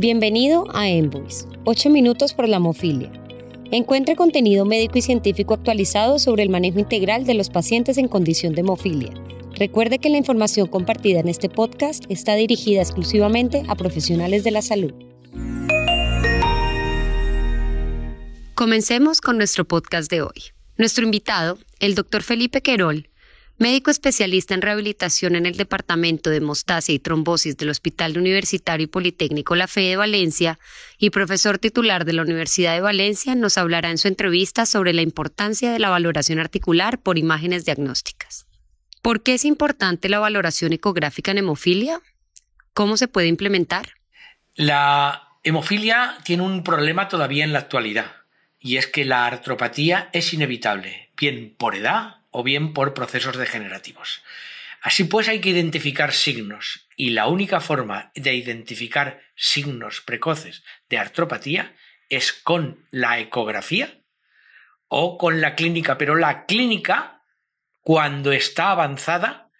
Bienvenido a Envoice, 8 minutos por la hemofilia. Encuentre contenido médico y científico actualizado sobre el manejo integral de los pacientes en condición de hemofilia. Recuerde que la información compartida en este podcast está dirigida exclusivamente a profesionales de la salud. Comencemos con nuestro podcast de hoy. Nuestro invitado, el doctor Felipe Querol, médico especialista en rehabilitación en el Departamento de Hemostasia y Trombosis del Hospital Universitario y Politécnico La Fe de Valencia y profesor titular de la Universidad de Valencia, nos hablará en su entrevista sobre la importancia de la valoración articular por imágenes diagnósticas. ¿Por qué es importante la valoración ecográfica en hemofilia? ¿Cómo se puede implementar? La hemofilia tiene un problema todavía en la actualidad, y es que la artropatía es inevitable, bien por edad o bien por procesos degenerativos. Así pues hay que identificar signos y la única forma de identificar signos precoces de artropatía es con la ecografía o con la clínica, pero la clínica cuando está avanzada,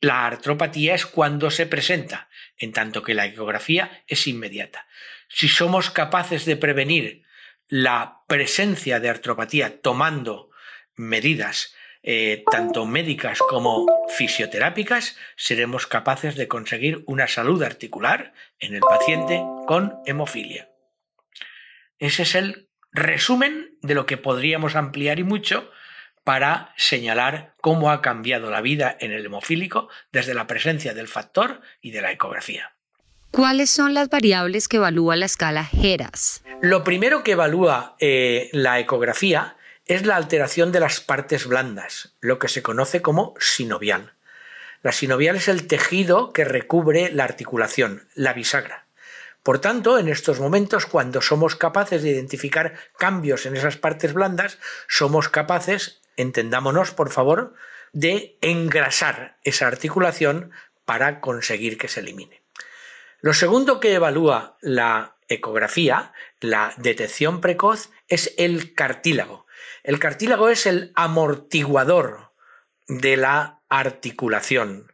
la artropatía es cuando se presenta, en tanto que la ecografía es inmediata. Si somos capaces de prevenir la presencia de artropatía tomando medidas eh, tanto médicas como fisioterápicas, seremos capaces de conseguir una salud articular en el paciente con hemofilia. Ese es el resumen de lo que podríamos ampliar y mucho para señalar cómo ha cambiado la vida en el hemofílico desde la presencia del factor y de la ecografía. ¿Cuáles son las variables que evalúa la escala GERAS? Lo primero que evalúa eh, la ecografía es la alteración de las partes blandas, lo que se conoce como sinovial. La sinovial es el tejido que recubre la articulación, la bisagra. Por tanto, en estos momentos, cuando somos capaces de identificar cambios en esas partes blandas, somos capaces, entendámonos por favor, de engrasar esa articulación para conseguir que se elimine. Lo segundo que evalúa la ecografía, la detección precoz, es el cartílago. El cartílago es el amortiguador de la articulación.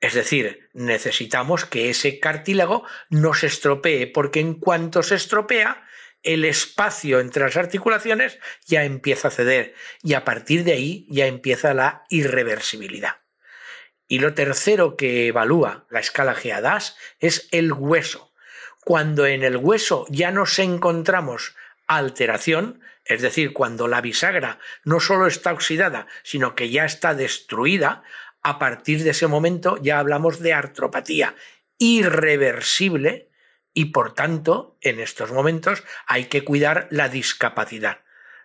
Es decir, necesitamos que ese cartílago no se estropee, porque en cuanto se estropea, el espacio entre las articulaciones ya empieza a ceder y a partir de ahí ya empieza la irreversibilidad. Y lo tercero que evalúa la escala GADAS es el hueso. Cuando en el hueso ya nos encontramos alteración, es decir, cuando la bisagra no solo está oxidada, sino que ya está destruida, a partir de ese momento ya hablamos de artropatía irreversible y por tanto en estos momentos hay que cuidar la discapacidad.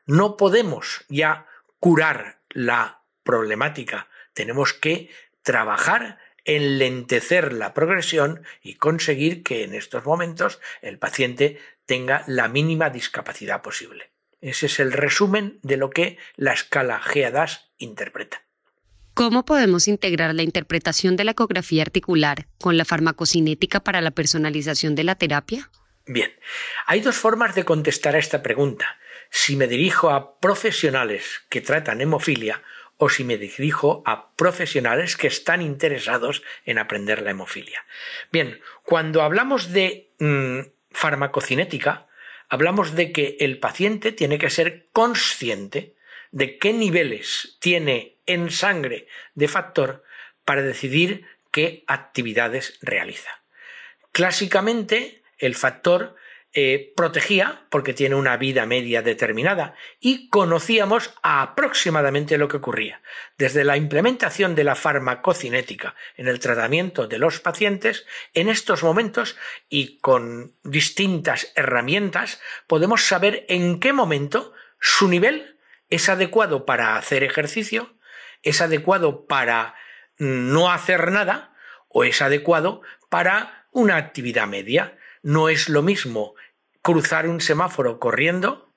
No podemos ya curar la problemática, tenemos que trabajar en lentecer la progresión y conseguir que en estos momentos el paciente tenga la mínima discapacidad posible. Ese es el resumen de lo que la escala GADAS interpreta. ¿Cómo podemos integrar la interpretación de la ecografía articular con la farmacocinética para la personalización de la terapia? Bien, hay dos formas de contestar a esta pregunta. Si me dirijo a profesionales que tratan hemofilia o si me dirijo a profesionales que están interesados en aprender la hemofilia. Bien, cuando hablamos de mm, farmacocinética, hablamos de que el paciente tiene que ser consciente de qué niveles tiene en sangre de factor para decidir qué actividades realiza. Clásicamente, el factor eh, protegía porque tiene una vida media determinada y conocíamos aproximadamente lo que ocurría. Desde la implementación de la farmacocinética en el tratamiento de los pacientes, en estos momentos y con distintas herramientas podemos saber en qué momento su nivel es adecuado para hacer ejercicio, es adecuado para no hacer nada o es adecuado para una actividad media. No es lo mismo cruzar un semáforo corriendo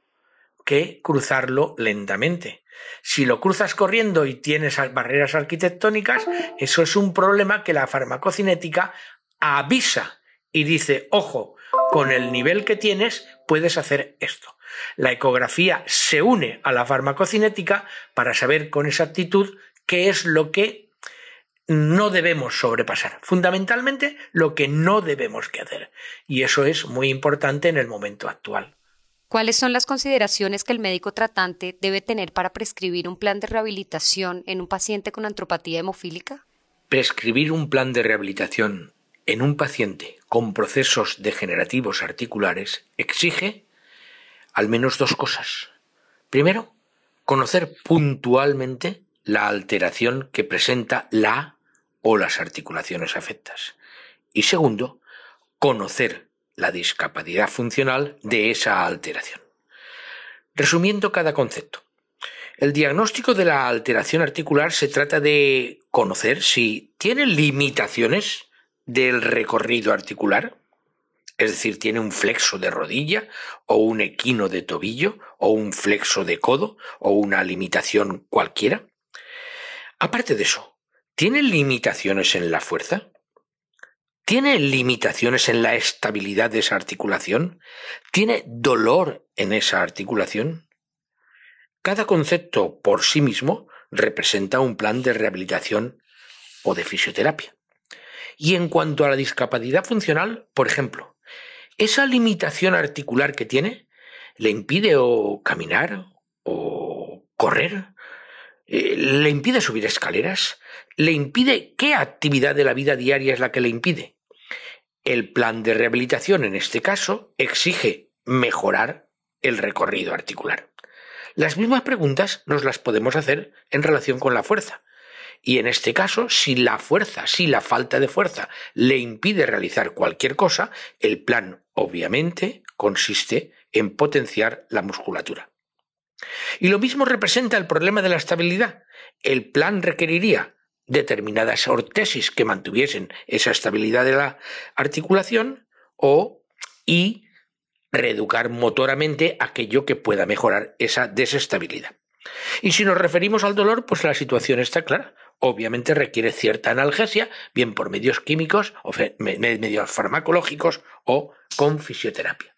que cruzarlo lentamente. Si lo cruzas corriendo y tienes barreras arquitectónicas, eso es un problema que la farmacocinética avisa y dice, ojo, con el nivel que tienes puedes hacer esto. La ecografía se une a la farmacocinética para saber con exactitud qué es lo que no debemos sobrepasar. Fundamentalmente lo que no debemos que hacer. Y eso es muy importante en el momento actual. ¿Cuáles son las consideraciones que el médico tratante debe tener para prescribir un plan de rehabilitación en un paciente con antropatía hemofílica? Prescribir un plan de rehabilitación en un paciente con procesos degenerativos articulares exige al menos dos cosas. Primero, conocer puntualmente la alteración que presenta la o las articulaciones afectas. Y segundo, conocer la discapacidad funcional de esa alteración. Resumiendo cada concepto. El diagnóstico de la alteración articular se trata de conocer si tiene limitaciones del recorrido articular, es decir, tiene un flexo de rodilla o un equino de tobillo o un flexo de codo o una limitación cualquiera. Aparte de eso, ¿tiene limitaciones en la fuerza? ¿Tiene limitaciones en la estabilidad de esa articulación? ¿Tiene dolor en esa articulación? Cada concepto por sí mismo representa un plan de rehabilitación o de fisioterapia. Y en cuanto a la discapacidad funcional, por ejemplo, esa limitación articular que tiene le impide o caminar o correr, le impide subir escaleras, le impide qué actividad de la vida diaria es la que le impide. El plan de rehabilitación en este caso exige mejorar el recorrido articular. Las mismas preguntas nos las podemos hacer en relación con la fuerza. Y en este caso, si la fuerza, si la falta de fuerza le impide realizar cualquier cosa, el plan obviamente consiste en potenciar la musculatura. Y lo mismo representa el problema de la estabilidad. El plan requeriría determinadas ortesis que mantuviesen esa estabilidad de la articulación o y reeducar motoramente aquello que pueda mejorar esa desestabilidad. Y si nos referimos al dolor, pues la situación está clara. Obviamente requiere cierta analgesia, bien por medios químicos o medios farmacológicos o con fisioterapia.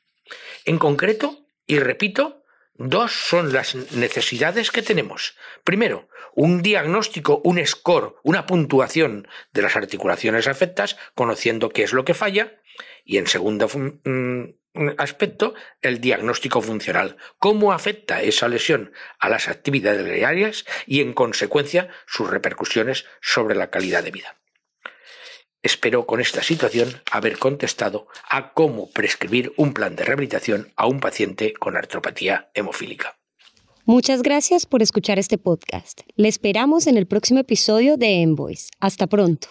En concreto, y repito, dos son las necesidades que tenemos. Primero, un diagnóstico, un score, una puntuación de las articulaciones afectas, conociendo qué es lo que falla. Y en segundo mm, aspecto, el diagnóstico funcional. ¿Cómo afecta esa lesión a las actividades diarias y, en consecuencia, sus repercusiones sobre la calidad de vida? Espero con esta situación haber contestado a cómo prescribir un plan de rehabilitación a un paciente con artropatía hemofílica. Muchas gracias por escuchar este podcast. Le esperamos en el próximo episodio de Envoys. Hasta pronto.